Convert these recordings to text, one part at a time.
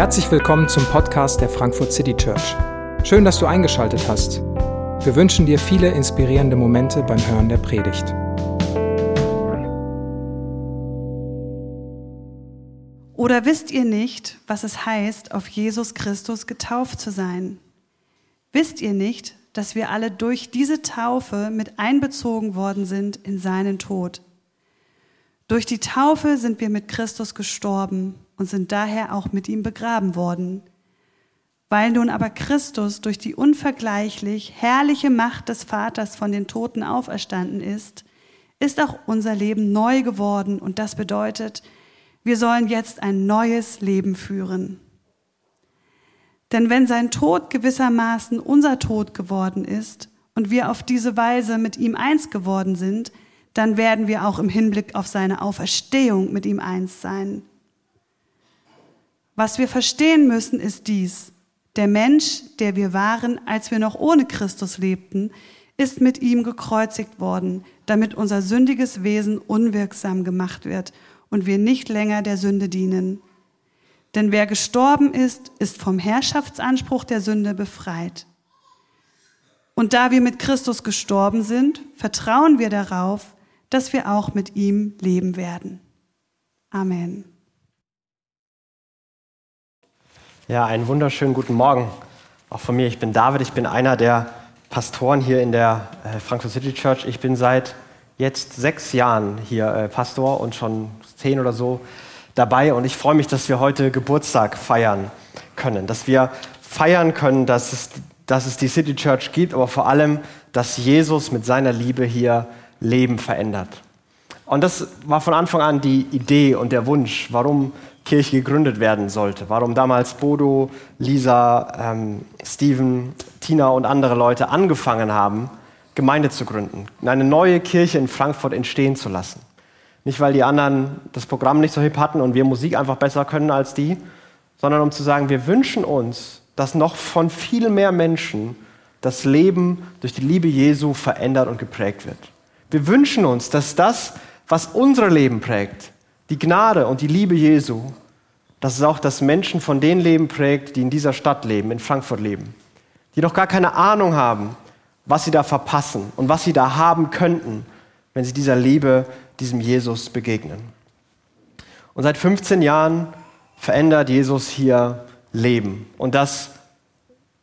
Herzlich willkommen zum Podcast der Frankfurt City Church. Schön, dass du eingeschaltet hast. Wir wünschen dir viele inspirierende Momente beim Hören der Predigt. Oder wisst ihr nicht, was es heißt, auf Jesus Christus getauft zu sein? Wisst ihr nicht, dass wir alle durch diese Taufe mit einbezogen worden sind in seinen Tod? Durch die Taufe sind wir mit Christus gestorben und sind daher auch mit ihm begraben worden. Weil nun aber Christus durch die unvergleichlich herrliche Macht des Vaters von den Toten auferstanden ist, ist auch unser Leben neu geworden und das bedeutet, wir sollen jetzt ein neues Leben führen. Denn wenn sein Tod gewissermaßen unser Tod geworden ist und wir auf diese Weise mit ihm eins geworden sind, dann werden wir auch im Hinblick auf seine Auferstehung mit ihm eins sein. Was wir verstehen müssen, ist dies. Der Mensch, der wir waren, als wir noch ohne Christus lebten, ist mit ihm gekreuzigt worden, damit unser sündiges Wesen unwirksam gemacht wird und wir nicht länger der Sünde dienen. Denn wer gestorben ist, ist vom Herrschaftsanspruch der Sünde befreit. Und da wir mit Christus gestorben sind, vertrauen wir darauf, dass wir auch mit ihm leben werden. Amen. Ja, einen wunderschönen guten Morgen. Auch von mir, ich bin David, ich bin einer der Pastoren hier in der äh, Frankfurt City Church. Ich bin seit jetzt sechs Jahren hier äh, Pastor und schon zehn oder so dabei. Und ich freue mich, dass wir heute Geburtstag feiern können, dass wir feiern können, dass es, dass es die City Church gibt, aber vor allem, dass Jesus mit seiner Liebe hier Leben verändert. Und das war von Anfang an die Idee und der Wunsch, warum Kirche gegründet werden sollte. Warum damals Bodo, Lisa, ähm, Steven, Tina und andere Leute angefangen haben, Gemeinde zu gründen, eine neue Kirche in Frankfurt entstehen zu lassen. Nicht, weil die anderen das Programm nicht so hip hatten und wir Musik einfach besser können als die, sondern um zu sagen, wir wünschen uns, dass noch von viel mehr Menschen das Leben durch die Liebe Jesu verändert und geprägt wird. Wir wünschen uns, dass das, was unser Leben prägt, die Gnade und die Liebe Jesu, dass es auch das Menschen von den Leben prägt, die in dieser Stadt leben, in Frankfurt leben, die noch gar keine Ahnung haben, was sie da verpassen und was sie da haben könnten, wenn sie dieser Liebe, diesem Jesus begegnen. Und seit 15 Jahren verändert Jesus hier Leben. Und das,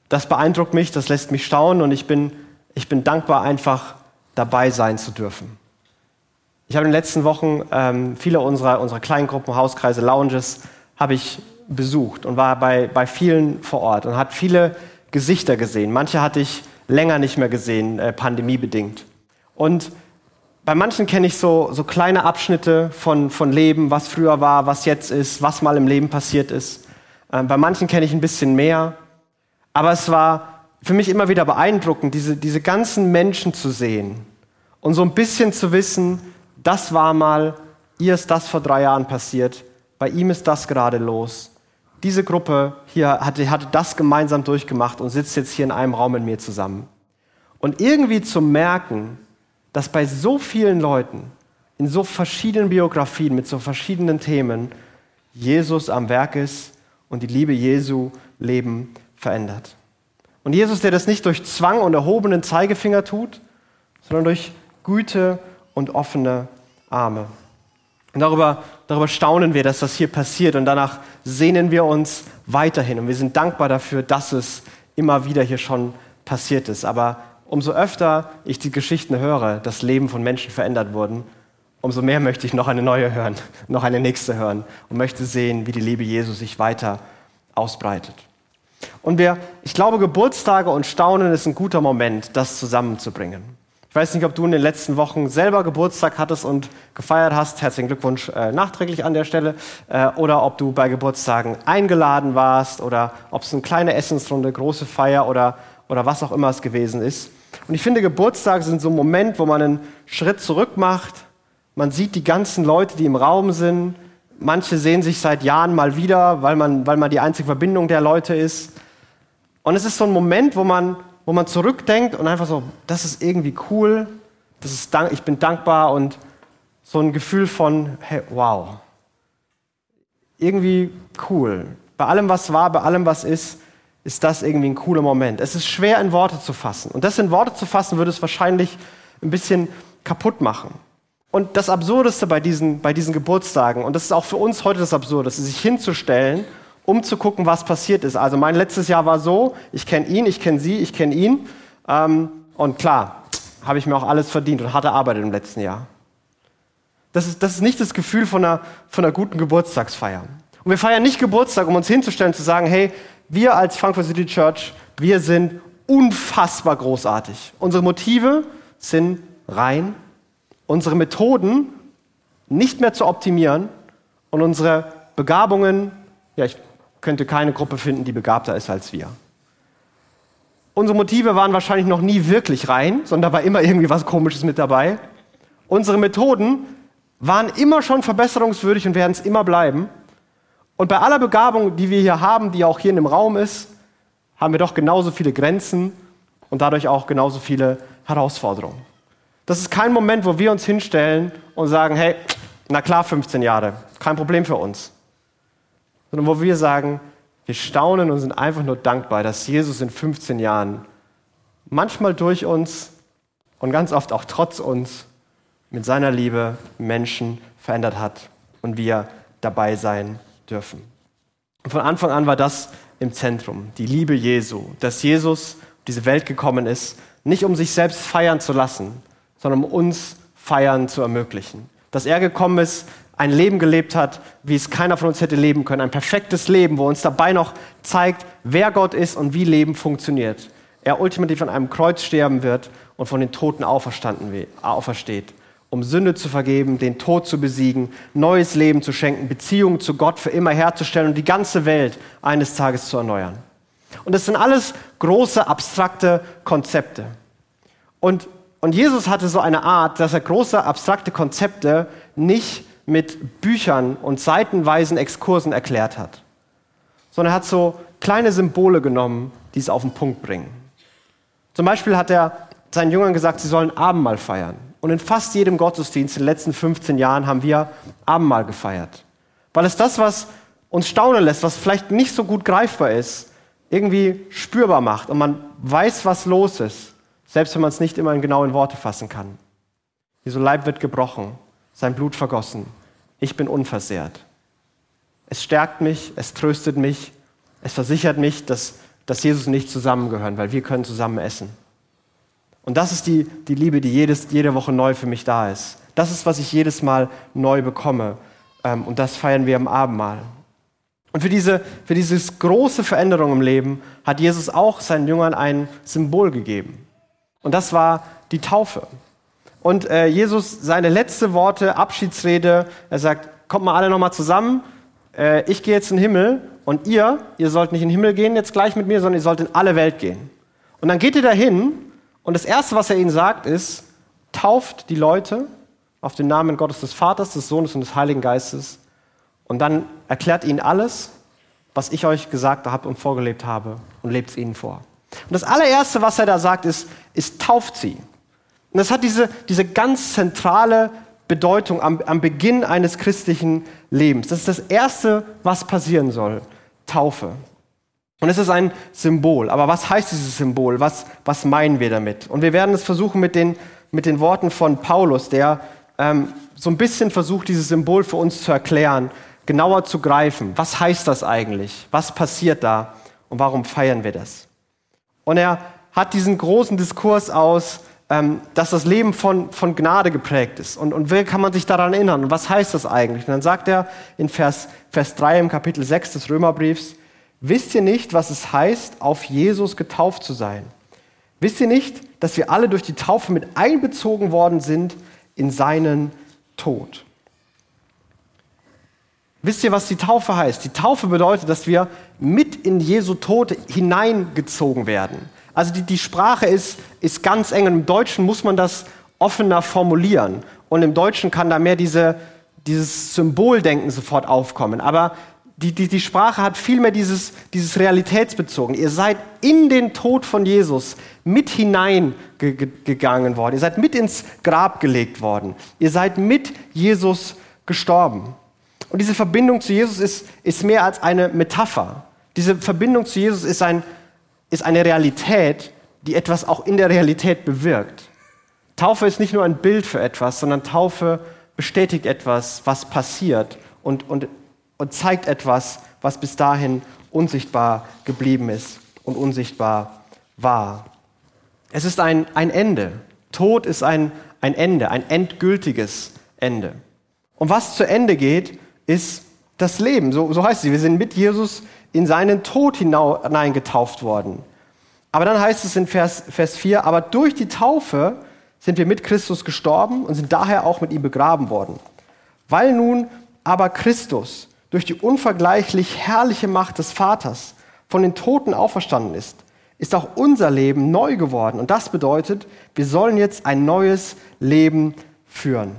das beeindruckt mich, das lässt mich staunen und ich bin, ich bin dankbar, einfach dabei sein zu dürfen. Ich habe in den letzten Wochen ähm, viele unserer, unserer Kleingruppen, Hauskreise, Lounges habe ich besucht und war bei, bei vielen vor Ort und hat viele Gesichter gesehen. Manche hatte ich länger nicht mehr gesehen, äh, pandemiebedingt. Und bei manchen kenne ich so, so kleine Abschnitte von, von Leben, was früher war, was jetzt ist, was mal im Leben passiert ist. Ähm, bei manchen kenne ich ein bisschen mehr. Aber es war für mich immer wieder beeindruckend, diese, diese ganzen Menschen zu sehen und so ein bisschen zu wissen, das war mal, ihr ist das vor drei Jahren passiert, bei ihm ist das gerade los. Diese Gruppe hier hatte, hatte das gemeinsam durchgemacht und sitzt jetzt hier in einem Raum mit mir zusammen. Und irgendwie zu merken, dass bei so vielen Leuten, in so verschiedenen Biografien, mit so verschiedenen Themen, Jesus am Werk ist und die Liebe Jesu Leben verändert. Und Jesus, der das nicht durch Zwang und erhobenen Zeigefinger tut, sondern durch Güte und offene Arme. Und darüber, darüber staunen wir, dass das hier passiert und danach sehnen wir uns weiterhin. Und wir sind dankbar dafür, dass es immer wieder hier schon passiert ist. Aber umso öfter ich die Geschichten höre, dass Leben von Menschen verändert wurden, umso mehr möchte ich noch eine neue hören, noch eine nächste hören und möchte sehen, wie die Liebe Jesus sich weiter ausbreitet. Und wir, ich glaube, Geburtstage und Staunen ist ein guter Moment, das zusammenzubringen. Ich weiß nicht, ob du in den letzten Wochen selber Geburtstag hattest und gefeiert hast. Herzlichen Glückwunsch äh, nachträglich an der Stelle. Äh, oder ob du bei Geburtstagen eingeladen warst oder ob es eine kleine Essensrunde, große Feier oder, oder was auch immer es gewesen ist. Und ich finde, Geburtstage sind so ein Moment, wo man einen Schritt zurück macht. Man sieht die ganzen Leute, die im Raum sind. Manche sehen sich seit Jahren mal wieder, weil man, weil man die einzige Verbindung der Leute ist. Und es ist so ein Moment, wo man wo man zurückdenkt und einfach so, das ist irgendwie cool, das ist dank, ich bin dankbar und so ein Gefühl von, hey, wow, irgendwie cool. Bei allem, was war, bei allem, was ist, ist das irgendwie ein cooler Moment. Es ist schwer in Worte zu fassen. Und das in Worte zu fassen, würde es wahrscheinlich ein bisschen kaputt machen. Und das Absurdeste bei diesen, bei diesen Geburtstagen, und das ist auch für uns heute das Absurdeste, sich hinzustellen, um zu gucken, was passiert ist. Also mein letztes Jahr war so, ich kenne ihn, ich kenne sie, ich kenne ihn. Ähm, und klar, habe ich mir auch alles verdient und harte Arbeit im letzten Jahr. Das ist, das ist nicht das Gefühl von einer, von einer guten Geburtstagsfeier. Und wir feiern nicht Geburtstag, um uns hinzustellen und zu sagen, hey, wir als Frankfurt City Church, wir sind unfassbar großartig. Unsere Motive sind rein, unsere Methoden nicht mehr zu optimieren und unsere Begabungen, ja, ich könnte keine Gruppe finden, die begabter ist als wir. Unsere Motive waren wahrscheinlich noch nie wirklich rein, sondern da war immer irgendwie was Komisches mit dabei. Unsere Methoden waren immer schon verbesserungswürdig und werden es immer bleiben. Und bei aller Begabung, die wir hier haben, die auch hier in dem Raum ist, haben wir doch genauso viele Grenzen und dadurch auch genauso viele Herausforderungen. Das ist kein Moment, wo wir uns hinstellen und sagen, hey, na klar, 15 Jahre, kein Problem für uns. Sondern wo wir sagen, wir staunen und sind einfach nur dankbar, dass Jesus in 15 Jahren manchmal durch uns und ganz oft auch trotz uns mit seiner Liebe Menschen verändert hat und wir dabei sein dürfen. Und von Anfang an war das im Zentrum, die Liebe Jesu, dass Jesus auf diese Welt gekommen ist, nicht um sich selbst feiern zu lassen, sondern um uns feiern zu ermöglichen. Dass er gekommen ist, ein Leben gelebt hat, wie es keiner von uns hätte leben können. Ein perfektes Leben, wo uns dabei noch zeigt, wer Gott ist und wie Leben funktioniert. Er ultimativ an einem Kreuz sterben wird und von den Toten auferstanden, aufersteht um Sünde zu vergeben, den Tod zu besiegen, neues Leben zu schenken, Beziehungen zu Gott für immer herzustellen und die ganze Welt eines Tages zu erneuern. Und das sind alles große, abstrakte Konzepte. Und, und Jesus hatte so eine Art, dass er große, abstrakte Konzepte nicht mit Büchern und seitenweisen Exkursen erklärt hat, sondern er hat so kleine Symbole genommen, die es auf den Punkt bringen. Zum Beispiel hat er seinen Jüngern gesagt, sie sollen Abendmahl feiern. Und in fast jedem Gottesdienst in den letzten 15 Jahren haben wir Abendmahl gefeiert. Weil es das, was uns staunen lässt, was vielleicht nicht so gut greifbar ist, irgendwie spürbar macht und man weiß, was los ist, selbst wenn man es nicht immer in genauen Worte fassen kann. Jesu Leib wird gebrochen, sein Blut vergossen. Ich bin unversehrt. Es stärkt mich, es tröstet mich, es versichert mich, dass, dass Jesus nicht zusammengehören, weil wir können zusammen essen. Und das ist die, die Liebe, die jedes, jede Woche neu für mich da ist. Das ist, was ich jedes Mal neu bekomme. Ähm, und das feiern wir am Abendmahl. Und für diese, für diese große Veränderung im Leben hat Jesus auch seinen Jüngern ein Symbol gegeben. Und das war die Taufe. Und äh, Jesus, seine letzte Worte, Abschiedsrede, er sagt, kommt mal alle nochmal zusammen, äh, ich gehe jetzt in den Himmel und ihr, ihr sollt nicht in den Himmel gehen jetzt gleich mit mir, sondern ihr sollt in alle Welt gehen. Und dann geht ihr dahin und das Erste, was er ihnen sagt, ist, tauft die Leute auf den Namen Gottes des Vaters, des Sohnes und des Heiligen Geistes. Und dann erklärt ihnen alles, was ich euch gesagt habe und vorgelebt habe und lebt es ihnen vor. Und das allererste, was er da sagt, ist, ist tauft sie. Und das hat diese, diese ganz zentrale Bedeutung am, am Beginn eines christlichen Lebens. Das ist das Erste, was passieren soll. Taufe. Und es ist ein Symbol. Aber was heißt dieses Symbol? Was, was meinen wir damit? Und wir werden es versuchen mit den, mit den Worten von Paulus, der ähm, so ein bisschen versucht, dieses Symbol für uns zu erklären, genauer zu greifen. Was heißt das eigentlich? Was passiert da? Und warum feiern wir das? Und er hat diesen großen Diskurs aus, ähm, dass das Leben von, von Gnade geprägt ist. Und, und wie kann man sich daran erinnern? Und was heißt das eigentlich? Und dann sagt er in Vers, Vers 3 im Kapitel 6 des Römerbriefs, Wisst ihr nicht, was es heißt, auf Jesus getauft zu sein? Wisst ihr nicht, dass wir alle durch die Taufe mit einbezogen worden sind in seinen Tod? Wisst ihr, was die Taufe heißt? Die Taufe bedeutet, dass wir mit in Jesu Tod hineingezogen werden. Also die, die Sprache ist, ist ganz eng. Und Im Deutschen muss man das offener formulieren. Und im Deutschen kann da mehr diese, dieses Symboldenken sofort aufkommen. Aber die, die, die Sprache hat vielmehr dieses, dieses Realitätsbezogen. Ihr seid in den Tod von Jesus mit hineingegangen worden. Ihr seid mit ins Grab gelegt worden. Ihr seid mit Jesus gestorben. Und diese Verbindung zu Jesus ist, ist mehr als eine Metapher. Diese Verbindung zu Jesus ist, ein, ist eine Realität, die etwas auch in der Realität bewirkt. Taufe ist nicht nur ein Bild für etwas, sondern Taufe bestätigt etwas, was passiert und, und, und zeigt etwas, was bis dahin unsichtbar geblieben ist und unsichtbar war. Es ist ein, ein Ende. Tod ist ein, ein Ende, ein endgültiges Ende. Und was zu Ende geht, ist das Leben. So, so heißt es. Wir sind mit Jesus in seinen Tod hineingetauft worden. Aber dann heißt es in Vers, Vers 4, aber durch die Taufe sind wir mit Christus gestorben und sind daher auch mit ihm begraben worden. Weil nun aber Christus durch die unvergleichlich herrliche Macht des Vaters von den Toten auferstanden ist, ist auch unser Leben neu geworden. Und das bedeutet, wir sollen jetzt ein neues Leben führen.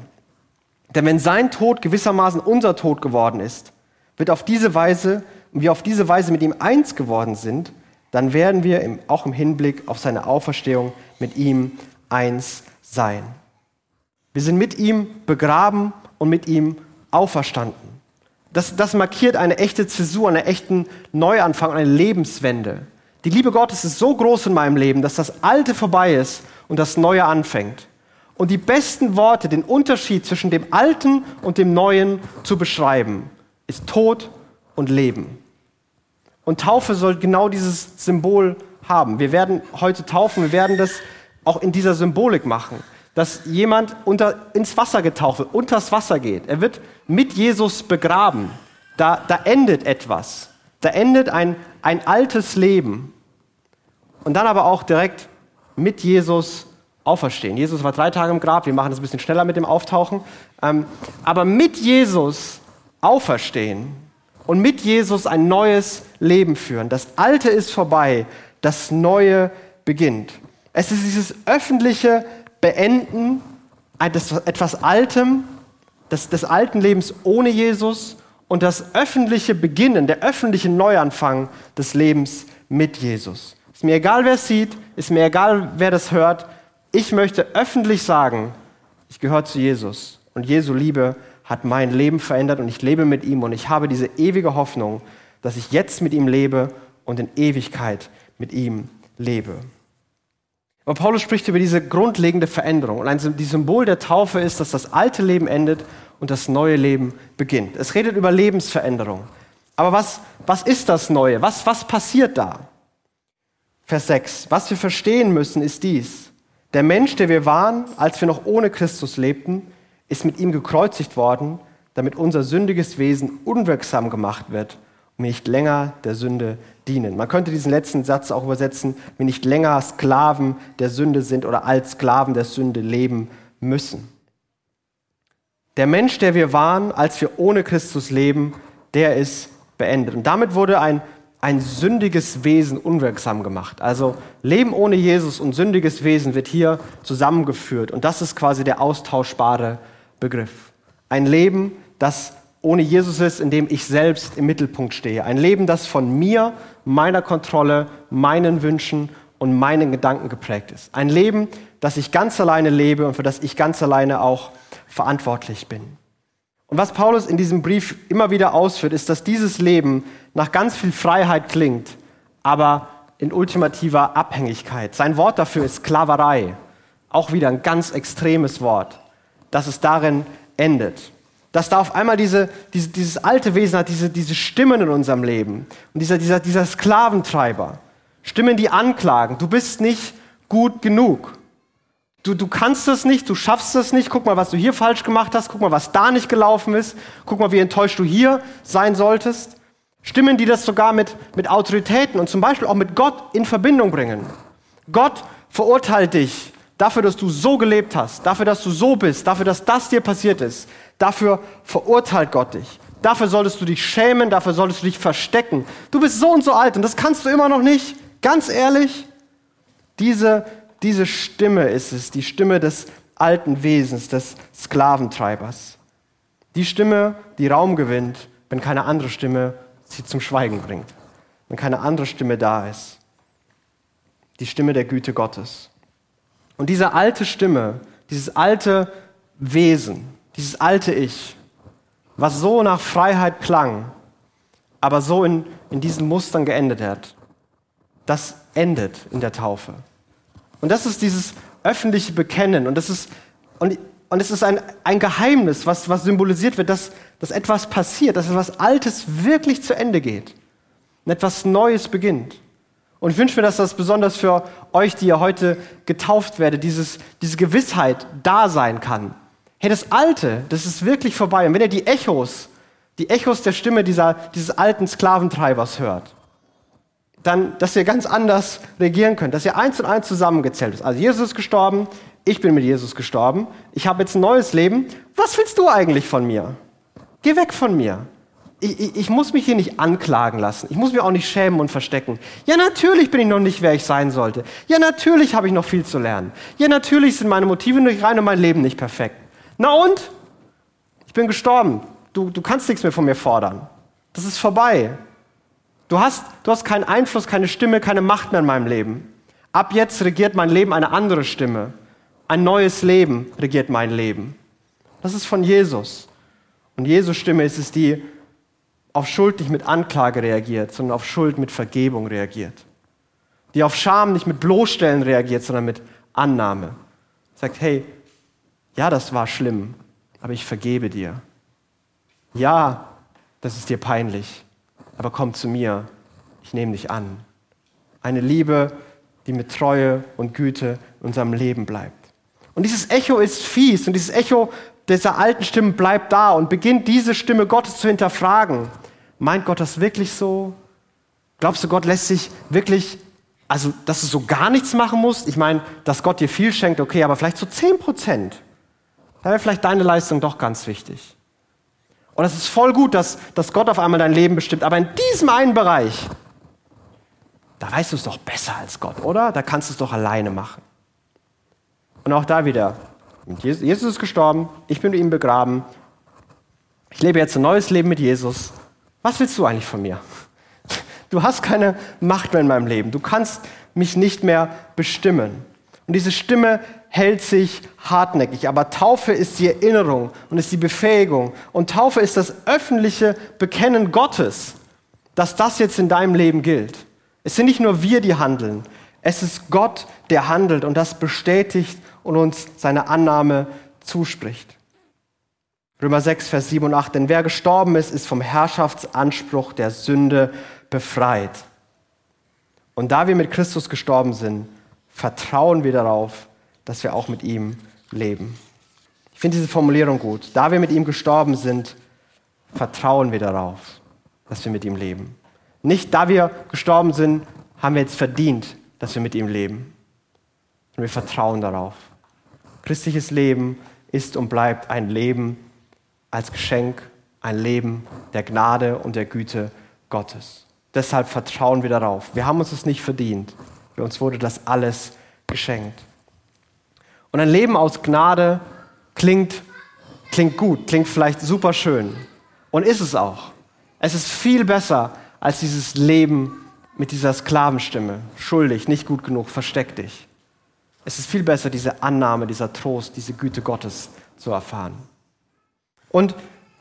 Denn wenn sein Tod gewissermaßen unser Tod geworden ist, wird auf diese Weise, und wir auf diese Weise mit ihm eins geworden sind, dann werden wir im, auch im Hinblick auf seine Auferstehung mit ihm eins sein. Wir sind mit ihm begraben und mit ihm auferstanden. Das, das markiert eine echte Zäsur, einen echten Neuanfang, eine Lebenswende. Die Liebe Gottes ist so groß in meinem Leben, dass das Alte vorbei ist und das Neue anfängt. Und die besten Worte, den Unterschied zwischen dem Alten und dem Neuen zu beschreiben, ist Tod und Leben. Und Taufe soll genau dieses Symbol haben. Wir werden heute taufen, wir werden das auch in dieser Symbolik machen, dass jemand unter, ins Wasser getaucht wird, unters Wasser geht. Er wird mit Jesus begraben. Da, da endet etwas. Da endet ein, ein altes Leben. Und dann aber auch direkt mit Jesus auferstehen. Jesus war drei Tage im Grab, wir machen das ein bisschen schneller mit dem Auftauchen. Ähm, aber mit Jesus auferstehen und mit Jesus ein neues Leben führen. Das Alte ist vorbei, das Neue beginnt. Es ist dieses öffentliche Beenden des etwas Altem, des, des alten Lebens ohne Jesus und das öffentliche Beginnen, der öffentliche Neuanfang des Lebens mit Jesus. Ist mir egal, wer es sieht, ist mir egal, wer das hört. Ich möchte öffentlich sagen, ich gehöre zu Jesus und Jesu Liebe hat mein Leben verändert und ich lebe mit ihm und ich habe diese ewige Hoffnung, dass ich jetzt mit ihm lebe und in Ewigkeit mit ihm lebe. Aber Paulus spricht über diese grundlegende Veränderung. Und ein Symbol der Taufe ist, dass das alte Leben endet und das neue Leben beginnt. Es redet über Lebensveränderung. Aber was, was ist das Neue? Was, was passiert da? Vers 6. Was wir verstehen müssen, ist dies. Der Mensch, der wir waren, als wir noch ohne Christus lebten, ist mit ihm gekreuzigt worden, damit unser sündiges Wesen unwirksam gemacht wird und nicht länger der Sünde dienen. Man könnte diesen letzten Satz auch übersetzen, wir nicht länger Sklaven der Sünde sind oder als Sklaven der Sünde leben müssen. Der Mensch, der wir waren, als wir ohne Christus leben, der ist beendet. Und damit wurde ein, ein sündiges Wesen unwirksam gemacht. Also Leben ohne Jesus und sündiges Wesen wird hier zusammengeführt. Und das ist quasi der austauschbare Begriff. Ein Leben, das ohne Jesus ist, in dem ich selbst im Mittelpunkt stehe. Ein Leben, das von mir, meiner Kontrolle, meinen Wünschen und meinen Gedanken geprägt ist. Ein Leben, das ich ganz alleine lebe und für das ich ganz alleine auch verantwortlich bin. Und was Paulus in diesem Brief immer wieder ausführt, ist, dass dieses Leben nach ganz viel Freiheit klingt, aber in ultimativer Abhängigkeit. Sein Wort dafür ist Sklaverei. Auch wieder ein ganz extremes Wort, dass es darin endet dass da auf einmal diese, diese, dieses alte Wesen hat, diese, diese Stimmen in unserem Leben. Und dieser, dieser, dieser Sklaventreiber. Stimmen, die anklagen. Du bist nicht gut genug. Du, du kannst es nicht, du schaffst es nicht. Guck mal, was du hier falsch gemacht hast. Guck mal, was da nicht gelaufen ist. Guck mal, wie enttäuscht du hier sein solltest. Stimmen, die das sogar mit, mit Autoritäten und zum Beispiel auch mit Gott in Verbindung bringen. Gott verurteilt dich dafür, dass du so gelebt hast, dafür, dass du so bist, dafür, dass das dir passiert ist. Dafür verurteilt Gott dich. Dafür solltest du dich schämen, dafür solltest du dich verstecken. Du bist so und so alt und das kannst du immer noch nicht. Ganz ehrlich, diese, diese Stimme ist es, die Stimme des alten Wesens, des Sklaventreibers. Die Stimme, die Raum gewinnt, wenn keine andere Stimme sie zum Schweigen bringt. Wenn keine andere Stimme da ist. Die Stimme der Güte Gottes. Und diese alte Stimme, dieses alte Wesen, dieses alte Ich, was so nach Freiheit klang, aber so in, in diesen Mustern geendet hat, das endet in der Taufe. Und das ist dieses öffentliche Bekennen. Und das ist, und, und es ist ein, ein Geheimnis, was, was symbolisiert wird, dass, dass etwas passiert, dass etwas Altes wirklich zu Ende geht und etwas Neues beginnt. Und ich wünsche mir, dass das besonders für euch, die ihr heute getauft werdet, dieses, diese Gewissheit da sein kann. Hey, das Alte, das ist wirklich vorbei. Und wenn ihr die Echos, die Echos der Stimme dieser, dieses alten Sklaventreibers hört, dann, dass ihr ganz anders regieren könnt, dass ihr eins und eins zusammengezählt ist. Also Jesus ist gestorben, ich bin mit Jesus gestorben, ich habe jetzt ein neues Leben. Was willst du eigentlich von mir? Geh weg von mir. Ich, ich, ich, muss mich hier nicht anklagen lassen. Ich muss mich auch nicht schämen und verstecken. Ja, natürlich bin ich noch nicht, wer ich sein sollte. Ja, natürlich habe ich noch viel zu lernen. Ja, natürlich sind meine Motive nicht rein und mein Leben nicht perfekt. Na und? Ich bin gestorben. Du, du kannst nichts mehr von mir fordern. Das ist vorbei. Du hast, du hast keinen Einfluss, keine Stimme, keine Macht mehr in meinem Leben. Ab jetzt regiert mein Leben eine andere Stimme. Ein neues Leben regiert mein Leben. Das ist von Jesus. Und Jesus Stimme ist es, die auf Schuld nicht mit Anklage reagiert, sondern auf Schuld mit Vergebung reagiert. Die auf Scham nicht mit Bloßstellen reagiert, sondern mit Annahme. Sagt, hey, ja, das war schlimm, aber ich vergebe dir. Ja, das ist dir peinlich, aber komm zu mir, ich nehme dich an. Eine Liebe, die mit Treue und Güte in unserem Leben bleibt. Und dieses Echo ist fies und dieses Echo dieser alten Stimme bleibt da und beginnt diese Stimme Gottes zu hinterfragen. Meint Gott das wirklich so? Glaubst du, Gott lässt sich wirklich, also dass du so gar nichts machen musst? Ich meine, dass Gott dir viel schenkt, okay, aber vielleicht so 10 Prozent. Da wäre vielleicht deine Leistung doch ganz wichtig. Und es ist voll gut, dass, dass Gott auf einmal dein Leben bestimmt. Aber in diesem einen Bereich, da weißt du es doch besser als Gott, oder? Da kannst du es doch alleine machen. Und auch da wieder, Jesus ist gestorben, ich bin mit ihm begraben. Ich lebe jetzt ein neues Leben mit Jesus. Was willst du eigentlich von mir? Du hast keine Macht mehr in meinem Leben. Du kannst mich nicht mehr bestimmen. Und diese Stimme hält sich hartnäckig. Aber Taufe ist die Erinnerung und ist die Befähigung. Und Taufe ist das öffentliche Bekennen Gottes, dass das jetzt in deinem Leben gilt. Es sind nicht nur wir, die handeln. Es ist Gott, der handelt und das bestätigt und uns seine Annahme zuspricht. Römer 6, Vers 7 und 8. Denn wer gestorben ist, ist vom Herrschaftsanspruch der Sünde befreit. Und da wir mit Christus gestorben sind, vertrauen wir darauf, dass wir auch mit ihm leben. Ich finde diese Formulierung gut. Da wir mit ihm gestorben sind, vertrauen wir darauf, dass wir mit ihm leben. Nicht da wir gestorben sind, haben wir jetzt verdient, dass wir mit ihm leben. Und wir vertrauen darauf. Christliches Leben ist und bleibt ein Leben als Geschenk, ein Leben der Gnade und der Güte Gottes. Deshalb vertrauen wir darauf. Wir haben uns es nicht verdient. Für uns wurde das alles geschenkt. Und ein Leben aus Gnade klingt, klingt gut, klingt vielleicht super schön. Und ist es auch. Es ist viel besser als dieses Leben mit dieser Sklavenstimme. Schuldig, nicht gut genug, versteck dich. Es ist viel besser, diese Annahme, dieser Trost, diese Güte Gottes zu erfahren. Und,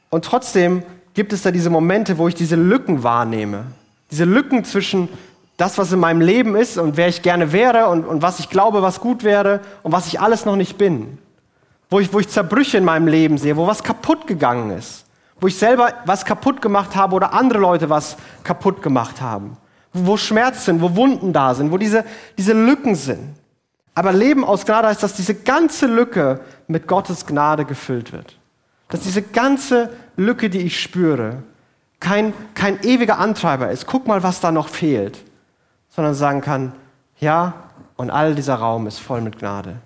und trotzdem gibt es da diese Momente, wo ich diese Lücken wahrnehme. Diese Lücken zwischen das, was in meinem Leben ist und wer ich gerne wäre und, und was ich glaube, was gut wäre und was ich alles noch nicht bin. Wo ich, wo ich Zerbrüche in meinem Leben sehe, wo was kaputt gegangen ist. Wo ich selber was kaputt gemacht habe oder andere Leute was kaputt gemacht haben. Wo, Schmerz sind, wo Wunden da sind, wo diese, diese Lücken sind. Aber Leben aus Gnade heißt, dass diese ganze Lücke mit Gottes Gnade gefüllt wird. Dass diese ganze Lücke, die ich spüre, kein, kein ewiger Antreiber ist. Guck mal, was da noch fehlt sondern sagen kann, ja, und all dieser Raum ist voll mit Gnade.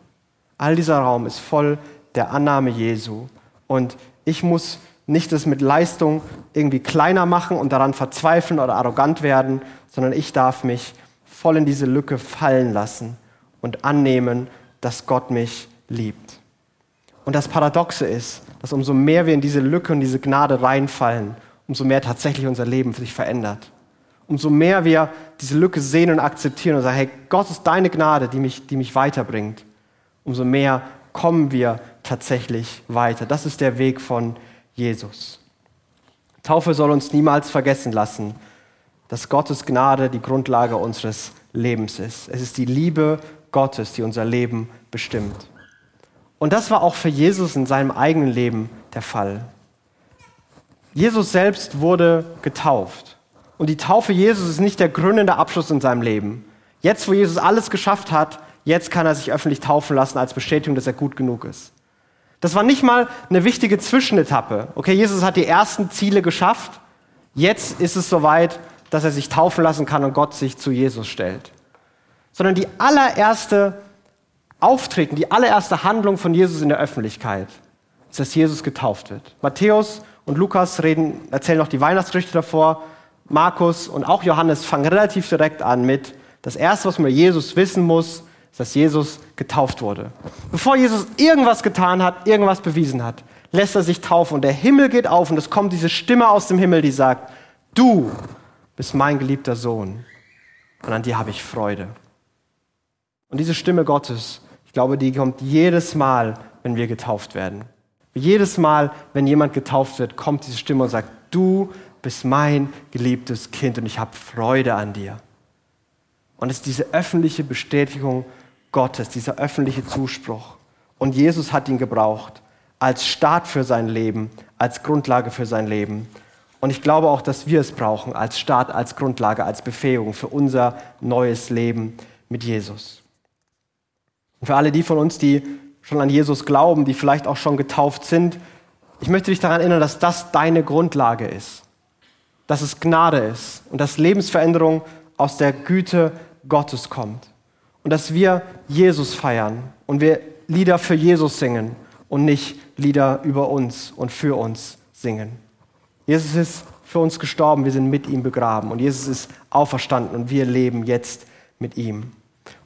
All dieser Raum ist voll der Annahme Jesu. Und ich muss nicht das mit Leistung irgendwie kleiner machen und daran verzweifeln oder arrogant werden, sondern ich darf mich voll in diese Lücke fallen lassen und annehmen, dass Gott mich liebt. Und das Paradoxe ist, dass umso mehr wir in diese Lücke und diese Gnade reinfallen, umso mehr tatsächlich unser Leben sich verändert umso mehr wir diese Lücke sehen und akzeptieren und sagen, hey, Gott ist deine Gnade, die mich, die mich weiterbringt, umso mehr kommen wir tatsächlich weiter. Das ist der Weg von Jesus. Taufe soll uns niemals vergessen lassen, dass Gottes Gnade die Grundlage unseres Lebens ist. Es ist die Liebe Gottes, die unser Leben bestimmt. Und das war auch für Jesus in seinem eigenen Leben der Fall. Jesus selbst wurde getauft. Und die Taufe Jesus ist nicht der gründende Abschluss in seinem Leben. Jetzt, wo Jesus alles geschafft hat, jetzt kann er sich öffentlich taufen lassen als Bestätigung, dass er gut genug ist. Das war nicht mal eine wichtige Zwischenetappe. Okay, Jesus hat die ersten Ziele geschafft. Jetzt ist es soweit, dass er sich taufen lassen kann und Gott sich zu Jesus stellt. Sondern die allererste Auftreten, die allererste Handlung von Jesus in der Öffentlichkeit ist, dass Jesus getauft wird. Matthäus und Lukas reden, erzählen noch die Weihnachtsgeschichte davor. Markus und auch Johannes fangen relativ direkt an mit, das Erste, was man über Jesus wissen muss, ist, dass Jesus getauft wurde. Bevor Jesus irgendwas getan hat, irgendwas bewiesen hat, lässt er sich taufen und der Himmel geht auf und es kommt diese Stimme aus dem Himmel, die sagt, du bist mein geliebter Sohn und an dir habe ich Freude. Und diese Stimme Gottes, ich glaube, die kommt jedes Mal, wenn wir getauft werden. Jedes Mal, wenn jemand getauft wird, kommt diese Stimme und sagt, du bist mein geliebtes Kind und ich habe Freude an dir. Und es ist diese öffentliche Bestätigung Gottes, dieser öffentliche Zuspruch. Und Jesus hat ihn gebraucht als Start für sein Leben, als Grundlage für sein Leben. Und ich glaube auch, dass wir es brauchen als Start, als Grundlage, als Befähigung für unser neues Leben mit Jesus. Und für alle die von uns, die schon an Jesus glauben, die vielleicht auch schon getauft sind, ich möchte dich daran erinnern, dass das deine Grundlage ist. Dass es Gnade ist und dass Lebensveränderung aus der Güte Gottes kommt. Und dass wir Jesus feiern und wir Lieder für Jesus singen und nicht Lieder über uns und für uns singen. Jesus ist für uns gestorben, wir sind mit ihm begraben und Jesus ist auferstanden und wir leben jetzt mit ihm.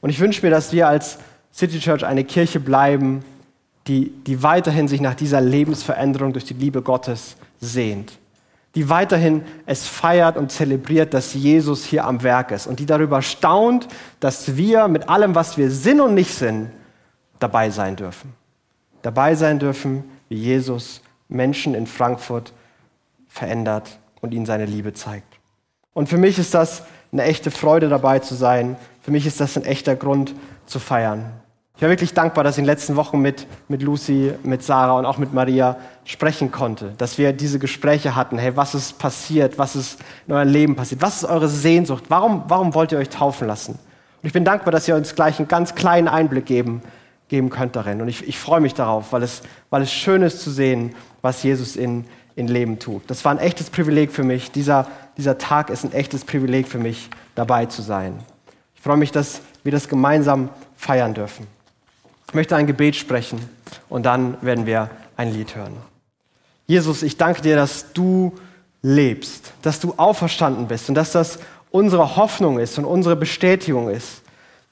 Und ich wünsche mir, dass wir als City Church eine Kirche bleiben, die, die weiterhin sich nach dieser Lebensveränderung durch die Liebe Gottes sehnt die weiterhin es feiert und zelebriert, dass Jesus hier am Werk ist und die darüber staunt, dass wir mit allem, was wir sind und nicht sind, dabei sein dürfen. Dabei sein dürfen, wie Jesus Menschen in Frankfurt verändert und ihnen seine Liebe zeigt. Und für mich ist das eine echte Freude dabei zu sein. Für mich ist das ein echter Grund zu feiern. Ich war wirklich dankbar, dass ich in den letzten Wochen mit, mit Lucy, mit Sarah und auch mit Maria sprechen konnte. Dass wir diese Gespräche hatten. Hey, was ist passiert? Was ist in eurem Leben passiert? Was ist eure Sehnsucht? Warum, warum wollt ihr euch taufen lassen? Und ich bin dankbar, dass ihr uns gleich einen ganz kleinen Einblick geben, geben könnt darin. Und ich, ich freue mich darauf, weil es, weil es schön ist zu sehen, was Jesus in, in Leben tut. Das war ein echtes Privileg für mich. Dieser, dieser Tag ist ein echtes Privileg für mich, dabei zu sein. Ich freue mich, dass wir das gemeinsam feiern dürfen. Ich möchte ein Gebet sprechen und dann werden wir ein Lied hören. Jesus, ich danke dir, dass du lebst, dass du auferstanden bist und dass das unsere Hoffnung ist und unsere Bestätigung ist,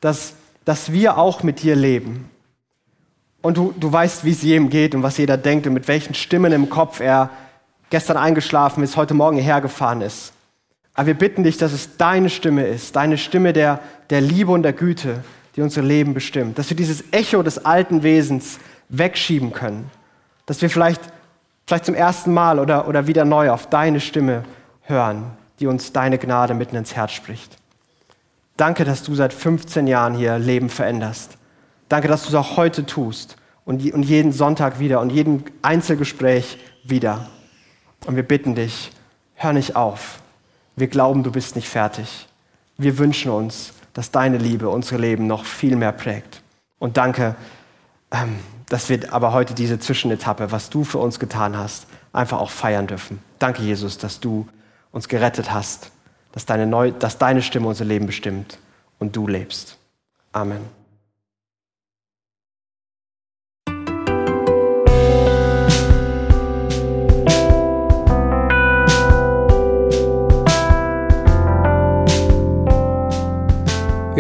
dass, dass wir auch mit dir leben. Und du, du weißt, wie es jedem geht und was jeder denkt und mit welchen Stimmen im Kopf er gestern eingeschlafen ist, heute Morgen hergefahren ist. Aber wir bitten dich, dass es deine Stimme ist, deine Stimme der, der Liebe und der Güte, die unser Leben bestimmt. Dass wir dieses Echo des alten Wesens wegschieben können. Dass wir vielleicht, vielleicht zum ersten Mal oder, oder wieder neu auf deine Stimme hören, die uns deine Gnade mitten ins Herz spricht. Danke, dass du seit 15 Jahren hier Leben veränderst. Danke, dass du es auch heute tust und, und jeden Sonntag wieder und jeden Einzelgespräch wieder. Und wir bitten dich, hör nicht auf. Wir glauben, du bist nicht fertig. Wir wünschen uns, dass deine Liebe unsere Leben noch viel mehr prägt. Und danke, ähm, dass wir aber heute diese Zwischenetappe, was du für uns getan hast, einfach auch feiern dürfen. Danke, Jesus, dass du uns gerettet hast, dass deine, Neu dass deine Stimme unser Leben bestimmt und du lebst. Amen.